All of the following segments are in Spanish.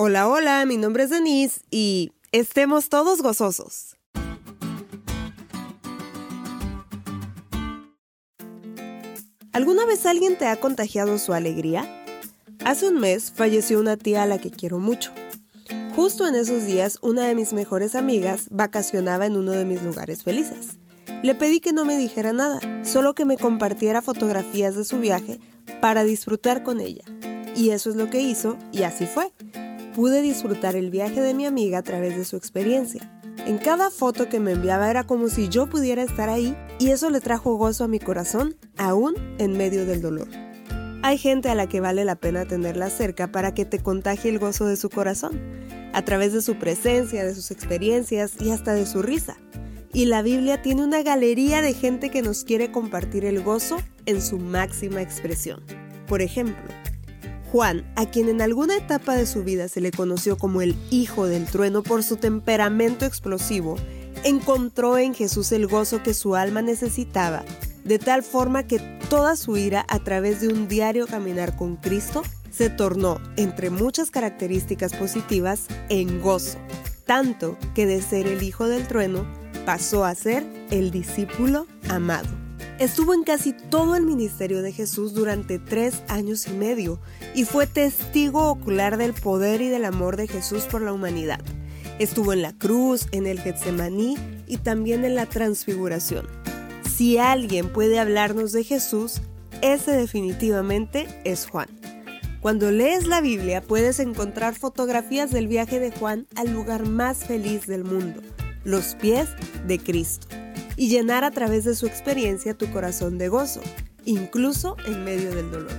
Hola, hola, mi nombre es Denise y estemos todos gozosos. ¿Alguna vez alguien te ha contagiado su alegría? Hace un mes falleció una tía a la que quiero mucho. Justo en esos días, una de mis mejores amigas vacacionaba en uno de mis lugares felices. Le pedí que no me dijera nada, solo que me compartiera fotografías de su viaje para disfrutar con ella. Y eso es lo que hizo, y así fue pude disfrutar el viaje de mi amiga a través de su experiencia. En cada foto que me enviaba era como si yo pudiera estar ahí y eso le trajo gozo a mi corazón, aún en medio del dolor. Hay gente a la que vale la pena tenerla cerca para que te contagie el gozo de su corazón, a través de su presencia, de sus experiencias y hasta de su risa. Y la Biblia tiene una galería de gente que nos quiere compartir el gozo en su máxima expresión. Por ejemplo, Juan, a quien en alguna etapa de su vida se le conoció como el hijo del trueno por su temperamento explosivo, encontró en Jesús el gozo que su alma necesitaba, de tal forma que toda su ira a través de un diario caminar con Cristo se tornó, entre muchas características positivas, en gozo, tanto que de ser el hijo del trueno pasó a ser el discípulo amado. Estuvo en casi todo el ministerio de Jesús durante tres años y medio y fue testigo ocular del poder y del amor de Jesús por la humanidad. Estuvo en la cruz, en el Getsemaní y también en la transfiguración. Si alguien puede hablarnos de Jesús, ese definitivamente es Juan. Cuando lees la Biblia puedes encontrar fotografías del viaje de Juan al lugar más feliz del mundo, los pies de Cristo y llenar a través de su experiencia tu corazón de gozo, incluso en medio del dolor.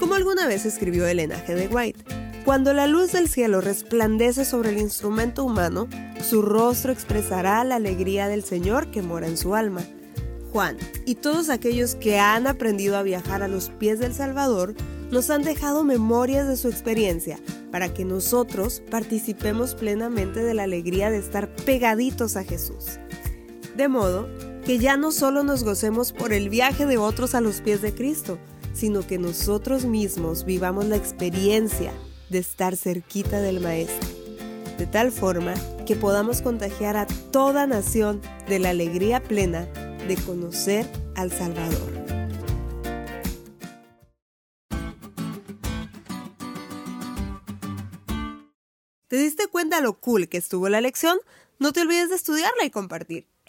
Como alguna vez escribió Elena G. de White, cuando la luz del cielo resplandece sobre el instrumento humano, su rostro expresará la alegría del Señor que mora en su alma. Juan y todos aquellos que han aprendido a viajar a los pies del Salvador nos han dejado memorias de su experiencia para que nosotros participemos plenamente de la alegría de estar pegaditos a Jesús de modo que ya no solo nos gocemos por el viaje de otros a los pies de Cristo, sino que nosotros mismos vivamos la experiencia de estar cerquita del Maestro, de tal forma que podamos contagiar a toda nación de la alegría plena de conocer al Salvador. ¿Te diste cuenta lo cool que estuvo la lección? No te olvides de estudiarla y compartir